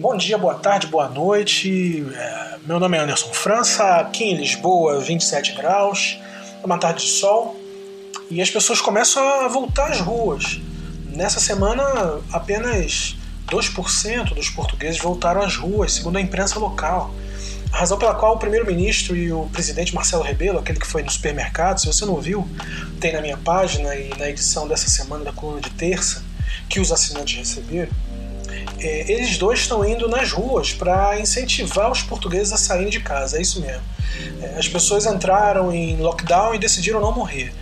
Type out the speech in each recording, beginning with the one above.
Bom dia, boa tarde, boa noite. É, meu nome é Anderson França, aqui em Lisboa, 27 graus, é uma tarde de sol e as pessoas começam a voltar às ruas. Nessa semana, apenas 2% dos portugueses voltaram às ruas, segundo a imprensa local. A razão pela qual o primeiro-ministro e o presidente Marcelo Rebelo, aquele que foi no supermercado, se você não viu, tem na minha página e na edição dessa semana da coluna de terça, que os assinantes receberam, é, eles dois estão indo nas ruas para incentivar os portugueses a saírem de casa, é isso mesmo. É, as pessoas entraram em lockdown e decidiram não morrer.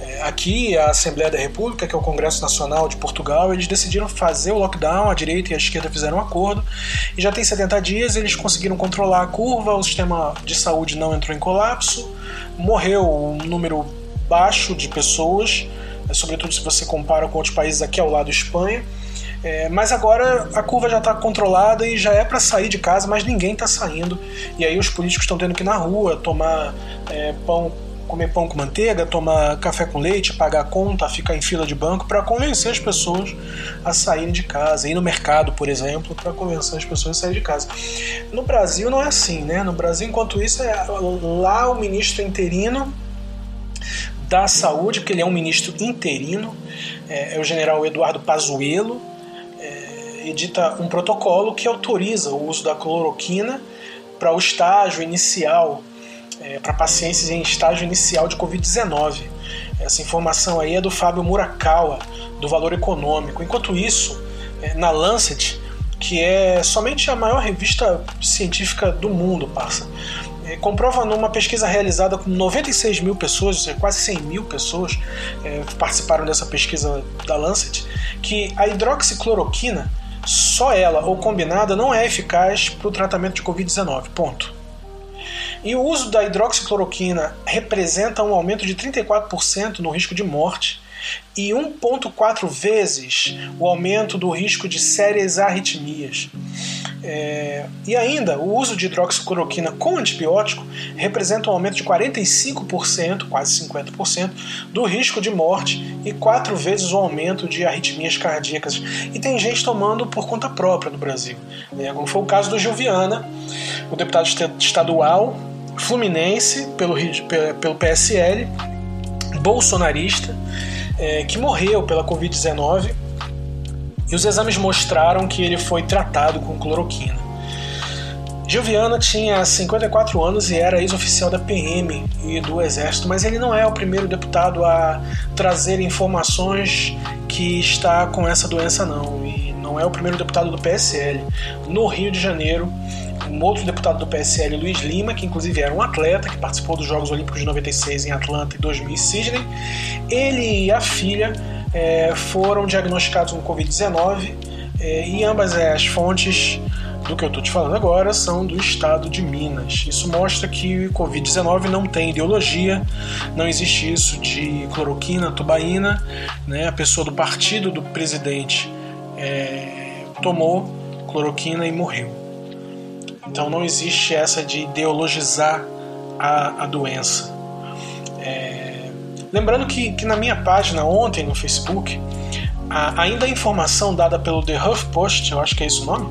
É, aqui, a Assembleia da República, que é o Congresso Nacional de Portugal, eles decidiram fazer o lockdown, a direita e a esquerda fizeram um acordo, e já tem 70 dias eles conseguiram controlar a curva, o sistema de saúde não entrou em colapso, morreu um número baixo de pessoas, é, sobretudo se você compara com outros países aqui ao lado Espanha. É, mas agora a curva já está controlada e já é para sair de casa, mas ninguém está saindo. E aí os políticos estão tendo que ir na rua tomar é, pão, comer pão com manteiga, tomar café com leite, pagar a conta, ficar em fila de banco para convencer as pessoas a saírem de casa. Ir no mercado, por exemplo, para convencer as pessoas a saírem de casa. No Brasil não é assim, né? No Brasil, enquanto isso, é lá o ministro interino da Saúde, porque ele é um ministro interino, é, é o general Eduardo Pazuello, edita um protocolo que autoriza o uso da cloroquina para o estágio inicial, é, para pacientes em estágio inicial de Covid-19. Essa informação aí é do Fábio Murakawa, do Valor Econômico. Enquanto isso, é, na Lancet, que é somente a maior revista científica do mundo, passa é, comprova numa pesquisa realizada com 96 mil pessoas, ou seja, quase 100 mil pessoas é, participaram dessa pesquisa da Lancet, que a hidroxicloroquina, só ela ou combinada, não é eficaz para o tratamento de Covid-19. Ponto. E o uso da hidroxicloroquina representa um aumento de 34% no risco de morte e 1,4 vezes o aumento do risco de sérias arritmias. É, e ainda, o uso de hidroxicloroquina com antibiótico representa um aumento de 45%, quase 50%, do risco de morte e quatro vezes o aumento de arritmias cardíacas. E tem gente tomando por conta própria no Brasil, né, como foi o caso do Gilviana, o deputado estadual fluminense pelo, pelo PSL, bolsonarista, é, que morreu pela Covid-19 e os exames mostraram que ele foi tratado com cloroquina. Gilviana tinha 54 anos e era ex-oficial da PM e do Exército, mas ele não é o primeiro deputado a trazer informações que está com essa doença, não. E não é o primeiro deputado do PSL. No Rio de Janeiro, um outro deputado do PSL, Luiz Lima, que inclusive era um atleta que participou dos Jogos Olímpicos de 96 em Atlanta e 2000 em Sydney, ele e a filha é, foram diagnosticados com Covid-19 é, e ambas as fontes do que eu estou te falando agora são do estado de Minas. Isso mostra que o Covid-19 não tem ideologia, não existe isso de cloroquina, tubaína. Né? A pessoa do partido do presidente é, tomou cloroquina e morreu. Então não existe essa de ideologizar a, a doença. É, Lembrando que, que na minha página ontem no Facebook, a, ainda a informação dada pelo The HuffPost, eu acho que é esse o nome,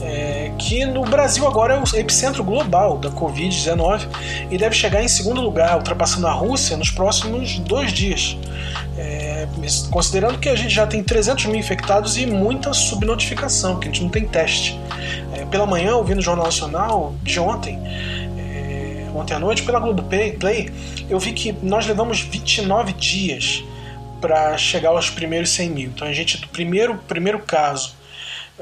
é, que no Brasil agora é o epicentro global da Covid-19 e deve chegar em segundo lugar, ultrapassando a Rússia nos próximos dois dias. É, considerando que a gente já tem 300 mil infectados e muita subnotificação, porque a gente não tem teste. É, pela manhã, ouvindo o Jornal Nacional de ontem, ontem à noite pela Globoplay, eu vi que nós levamos 29 dias para chegar aos primeiros 100 mil. Então a gente, do primeiro, primeiro caso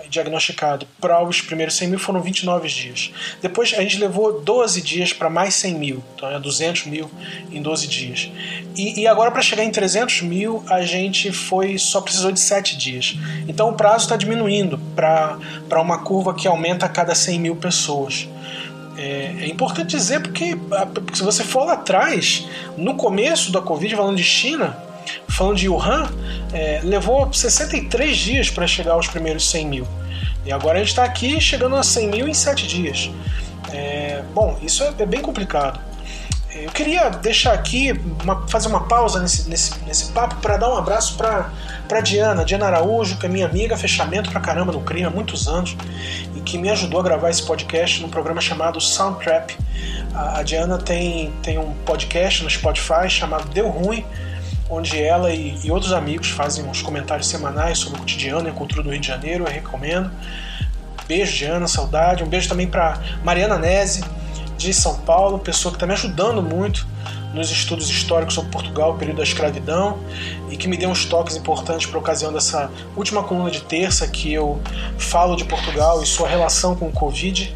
diagnosticado para os primeiros 100 mil foram 29 dias. Depois a gente levou 12 dias para mais 100 mil, então é 200 mil em 12 dias. E, e agora para chegar em 300 mil a gente foi só precisou de 7 dias. Então o prazo está diminuindo para uma curva que aumenta a cada 100 mil pessoas. É, é, importante dizer porque, porque, se você for lá atrás, no começo da Covid, falando de China, falando de Wuhan, é, levou 63 dias para chegar aos primeiros 100 mil. E agora a gente está aqui chegando a 100 mil em 7 dias. É, bom, isso é, é bem complicado. Eu queria deixar aqui, uma, fazer uma pausa nesse, nesse, nesse papo para dar um abraço para Pra Diana, Diana Araújo, que é minha amiga, fechamento pra caramba no crime há muitos anos e que me ajudou a gravar esse podcast num programa chamado Soundtrap. A Diana tem, tem um podcast no Spotify chamado Deu Ruim, onde ela e, e outros amigos fazem uns comentários semanais sobre o cotidiano e a cultura do Rio de Janeiro. Eu recomendo. Beijo, Diana, saudade. Um beijo também para Mariana Nese, de São Paulo, pessoa que está me ajudando muito nos estudos históricos sobre Portugal, o período da escravidão, e que me deu uns toques importantes para ocasião dessa última coluna de terça que eu falo de Portugal e sua relação com o Covid.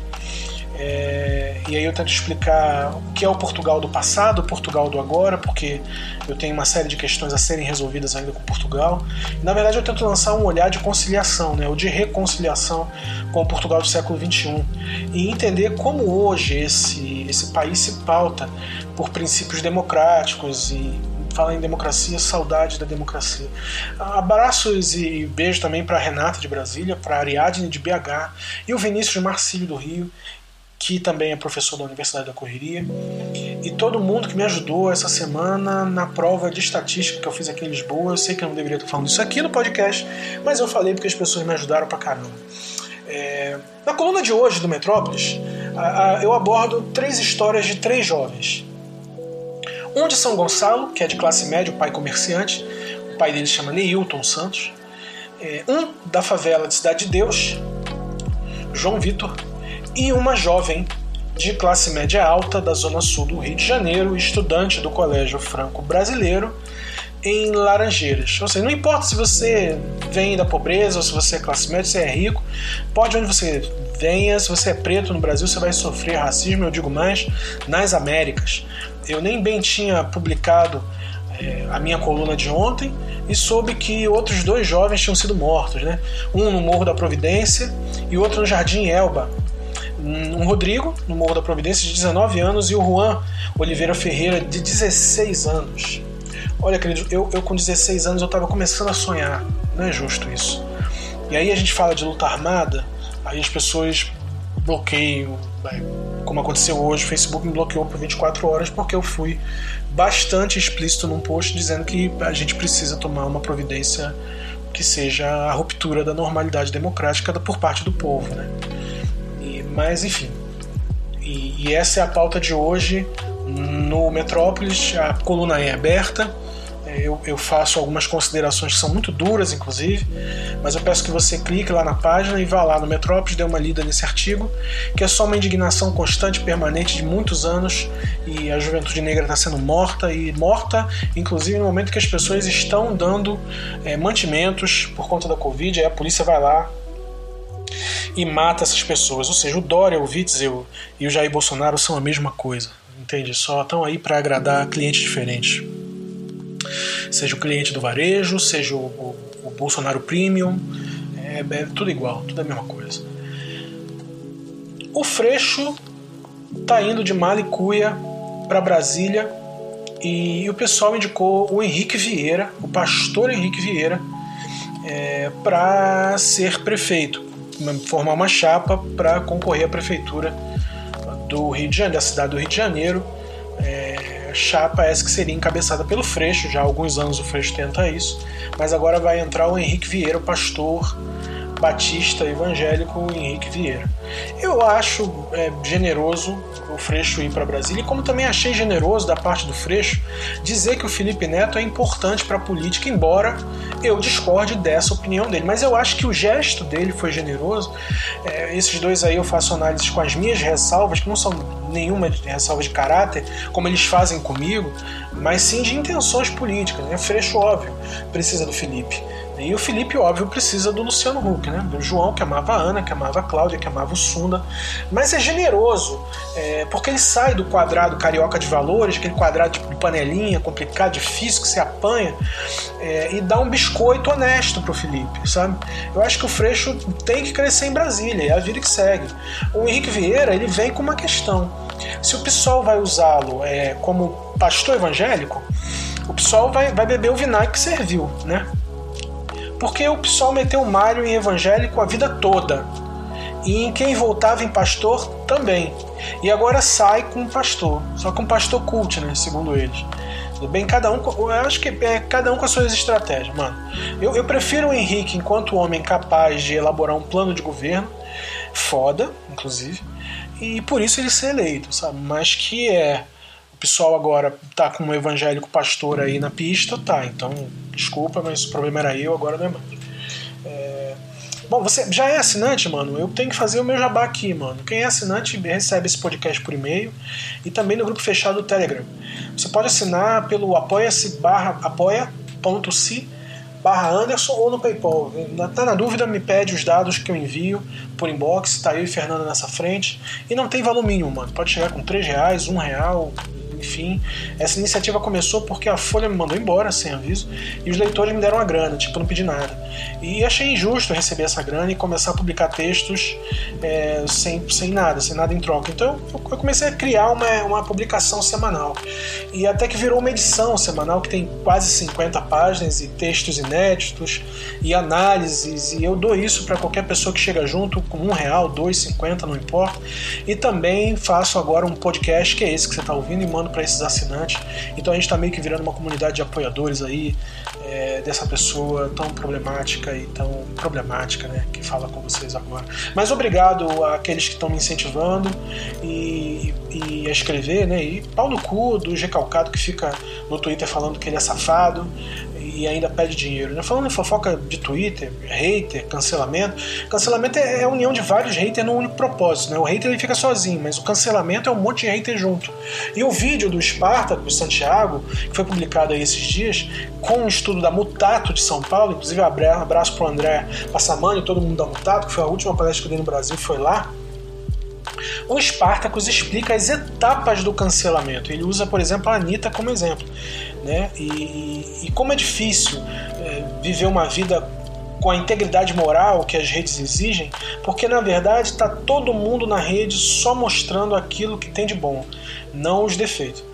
É, e aí eu tento explicar o que é o Portugal do passado, o Portugal do agora, porque eu tenho uma série de questões a serem resolvidas ainda com Portugal. E, na verdade eu tento lançar um olhar de conciliação, né, ou de reconciliação com o Portugal do século XXI e entender como hoje esse, esse país se pauta por princípios democráticos e fala em democracia, saudade da democracia. Abraços e beijo também para Renata de Brasília, para Ariadne de BH e o Vinícius Marcílio do Rio que também é professor da Universidade da Correria, e todo mundo que me ajudou essa semana na prova de estatística que eu fiz aqui em Lisboa. Eu sei que eu não deveria estar falando isso aqui no podcast, mas eu falei porque as pessoas me ajudaram pra caramba. É... Na coluna de hoje do Metrópolis, eu abordo três histórias de três jovens. Um de São Gonçalo, que é de classe média, o pai comerciante, o pai dele chama Neilton Santos. É, um da favela de Cidade de Deus, João Vitor, e uma jovem de classe média alta da zona sul do Rio de Janeiro, estudante do Colégio Franco Brasileiro em Laranjeiras. Ou seja, não importa se você vem da pobreza ou se você é classe média, se é rico, pode onde você venha, se você é preto no Brasil, você vai sofrer racismo, eu digo mais, nas Américas. Eu nem bem tinha publicado é, a minha coluna de ontem e soube que outros dois jovens tinham sido mortos, né? Um no Morro da Providência e outro no Jardim Elba, um Rodrigo, no Morro da Providência, de 19 anos, e o Juan Oliveira Ferreira, de 16 anos. Olha, querido, eu, eu com 16 anos eu estava começando a sonhar. Não é justo isso. E aí a gente fala de luta armada, aí as pessoas bloqueiam, como aconteceu hoje, o Facebook me bloqueou por 24 horas porque eu fui bastante explícito num post dizendo que a gente precisa tomar uma providência que seja a ruptura da normalidade democrática por parte do povo, né? Mas enfim. E, e essa é a pauta de hoje no Metrópolis. A coluna é aberta. É, eu, eu, faço algumas considerações que são muito duras, inclusive, mas eu peço que você clique lá na página e vá lá no Metrópolis, dê uma lida nesse artigo, que é só uma indignação constante, permanente de muitos anos e a juventude negra está sendo morta e morta, inclusive no momento que as pessoas estão dando é, mantimentos por conta da Covid. Aí a polícia vai lá, e mata essas pessoas. Ou seja, o Dória, o Witzel e o Jair Bolsonaro são a mesma coisa. Entende? Só estão aí para agradar clientes diferentes. Seja o cliente do varejo, seja o, o, o Bolsonaro Premium, é, é, tudo igual, tudo a mesma coisa. O Freixo tá indo de Malicuia para Brasília e o pessoal indicou o Henrique Vieira, o pastor Henrique Vieira, é, para ser prefeito formar uma chapa para concorrer à prefeitura do Rio de Janeiro, da cidade do Rio de Janeiro. É, chapa essa que seria encabeçada pelo Freixo, já há alguns anos o Freixo tenta isso, mas agora vai entrar o Henrique Vieira, o pastor batista evangélico Henrique Vieira. Eu acho é, generoso o Freixo ir para Brasília, e como também achei generoso da parte do Freixo dizer que o Felipe Neto é importante para a política, embora eu discorde dessa opinião dele. Mas eu acho que o gesto dele foi generoso. É, esses dois aí eu faço análises com as minhas ressalvas, que não são nenhuma ressalva de caráter, como eles fazem comigo, mas sim de intenções políticas. Né? Freixo, óbvio, precisa do Felipe. E o Felipe, óbvio, precisa do Luciano Huck, né? Do João, que amava a Ana, que amava a Cláudia, que amava o Sunda. Mas é generoso, é, porque ele sai do quadrado carioca de valores, aquele quadrado de panelinha, complicado, difícil, que se apanha, é, e dá um biscoito honesto pro Felipe, sabe? Eu acho que o Freixo tem que crescer em Brasília, é a vida que segue. O Henrique Vieira, ele vem com uma questão. Se o PSOL vai usá-lo é, como pastor evangélico, o PSOL vai, vai beber o vinagre que serviu, né? Porque o PSOL meteu o Mário em evangélico a vida toda. E em quem voltava em pastor também. E agora sai com um pastor. Só com um pastor cult, né? Segundo eles. Tudo bem? Cada um, eu acho que é cada um com as suas estratégias, mano. Eu, eu prefiro o Henrique enquanto homem capaz de elaborar um plano de governo, foda, inclusive, e por isso ele ser eleito, sabe? Mas que é o pessoal agora tá com um evangélico pastor aí na pista, tá? Então, desculpa, mas o problema era eu, agora não é mais. Bom, você já é assinante, mano? Eu tenho que fazer o meu jabá aqui, mano. Quem é assinante recebe esse podcast por e-mail e também no grupo fechado do Telegram. Você pode assinar pelo apoia-se barra apoia.se barra Anderson ou no Paypal. Tá na dúvida, me pede os dados que eu envio por inbox, tá eu e Fernanda nessa frente. E não tem valor mínimo, mano. Pode chegar com 3 reais, 1 real, enfim, essa iniciativa começou porque a Folha me mandou embora sem aviso e os leitores me deram a grana, tipo, não pedi nada. E achei injusto receber essa grana e começar a publicar textos é, sem, sem nada, sem nada em troca. Então eu, eu comecei a criar uma, uma publicação semanal. E até que virou uma edição semanal que tem quase 50 páginas e textos inéditos e análises. E eu dou isso para qualquer pessoa que chega junto com um real, dois, cinquenta, não importa. E também faço agora um podcast que é esse que você está ouvindo e mando para esses assinantes. Então a gente está meio que virando uma comunidade de apoiadores aí é, dessa pessoa tão problemática e tão problemática, né, que fala com vocês agora. Mas obrigado àqueles que estão me incentivando e, e, a escrever, né, e pau no cu do Recalcado que fica no Twitter falando que ele é safado e ainda pede dinheiro. Né? Falando em fofoca de Twitter, hater, cancelamento, cancelamento é, é a união de vários haters num único propósito. Né? O hater ele fica sozinho, mas o cancelamento é um monte de hater junto. E o vídeo do Espartaco, Santiago, que foi publicado aí esses dias, com um estudo da Mutato de São Paulo, inclusive abraço pro André Passamani, todo mundo da Mutato, que foi a última palestra que eu dei no Brasil, foi lá. O Spartacus explica as etapas do cancelamento. Ele usa, por exemplo, a Anitta como exemplo. Né? E, e, e como é difícil é, viver uma vida com a integridade moral que as redes exigem, porque na verdade está todo mundo na rede só mostrando aquilo que tem de bom, não os defeitos.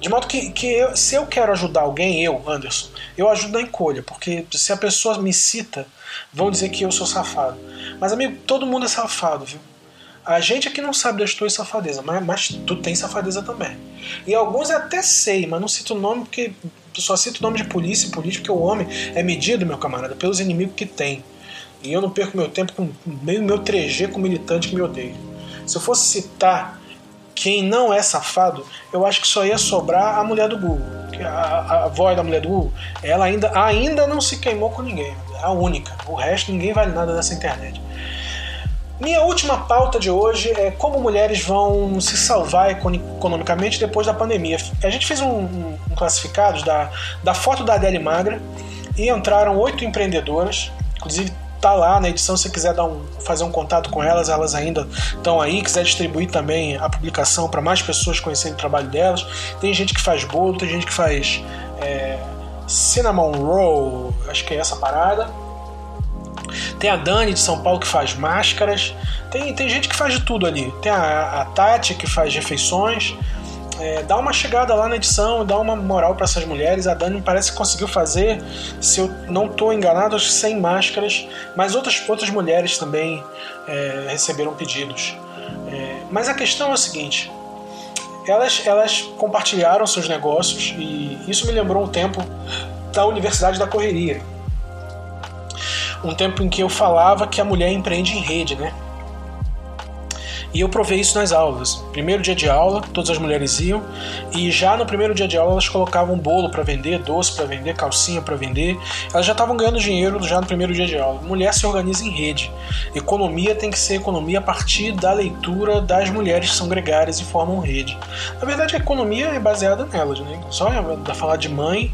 De modo que, que eu, se eu quero ajudar alguém, eu, Anderson, eu ajudo na encolha, porque se a pessoa me cita, vão dizer que eu sou safado. Mas, amigo, todo mundo é safado, viu? A gente aqui não sabe das tuas safadezas, mas, mas tu tem safadeza também. E alguns até sei, mas não cito o nome porque só cito o nome de polícia e político, porque o homem é medido, meu camarada, pelos inimigos que tem. E eu não perco meu tempo com meio meu 3G com militante que me odeia. Se eu fosse citar quem não é safado, eu acho que só ia sobrar a mulher do Google. A, a, voz da mulher do Google, ela ainda, ainda não se queimou com ninguém. A única. O resto, ninguém vale nada nessa internet. Minha última pauta de hoje é como mulheres vão se salvar economicamente depois da pandemia. A gente fez um, um, classificado da, da foto da Adele Magra e entraram oito empreendedoras, inclusive tá lá na edição se quiser dar um, fazer um contato com elas, elas ainda estão aí, quiser distribuir também a publicação para mais pessoas conhecerem o trabalho delas. Tem gente que faz bolo, tem gente que faz é, cinnamon roll, acho que é essa parada. Tem a Dani de São Paulo que faz máscaras. Tem, tem gente que faz de tudo ali. Tem a, a Tati que faz refeições. É, dá uma chegada lá na edição, dá uma moral para essas mulheres. A Dani parece que conseguiu fazer, se eu não estou enganado, sem máscaras, mas outras, outras mulheres também é, receberam pedidos. É, mas a questão é a seguinte: elas, elas compartilharam seus negócios e isso me lembrou um tempo da Universidade da Correria um tempo em que eu falava que a mulher empreende em rede, né? E eu provei isso nas aulas. Primeiro dia de aula, todas as mulheres iam, e já no primeiro dia de aula elas colocavam bolo para vender, doce para vender, calcinha para vender. Elas já estavam ganhando dinheiro já no primeiro dia de aula. Mulher se organiza em rede. Economia tem que ser economia a partir da leitura das mulheres que são gregárias e formam rede. Na verdade, a economia é baseada nelas, né? Só é falar de mãe,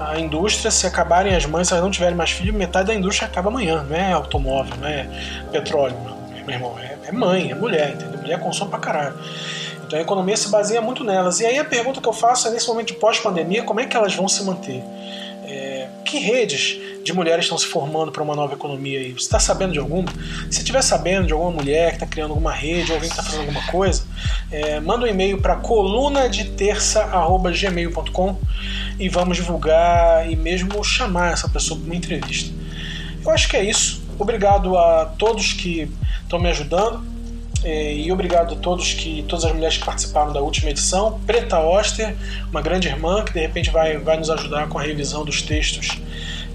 a indústria, se acabarem as mães, se elas não tiverem mais filhos, metade da indústria acaba amanhã. Não é automóvel, não é petróleo, meu irmão. É, é mãe, é mulher, entendeu? Mulher consome pra caralho. Então a economia se baseia muito nelas. E aí a pergunta que eu faço é nesse momento de pós-pandemia, como é que elas vão se manter? É, que redes de mulheres estão se formando para uma nova economia aí? Você está sabendo de alguma? Se estiver sabendo de alguma mulher que está criando alguma rede, alguém que está fazendo alguma coisa, é, manda um e-mail para coluna de e vamos divulgar e mesmo chamar essa pessoa para uma entrevista. Eu acho que é isso. Obrigado a todos que estão me ajudando. É, e obrigado a todos que todas as mulheres que participaram da última edição. Preta Oster, uma grande irmã que de repente vai, vai nos ajudar com a revisão dos textos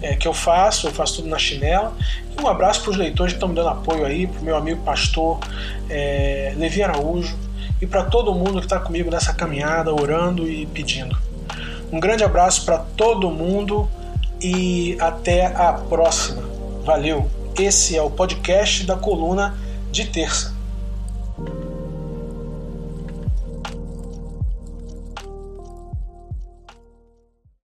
é, que eu faço, eu faço tudo na chinela. E um abraço para os leitores que estão me dando apoio aí, para o meu amigo pastor é, Levi Araújo e para todo mundo que está comigo nessa caminhada, orando e pedindo. Um grande abraço para todo mundo e até a próxima. Valeu! Esse é o podcast da coluna de terça.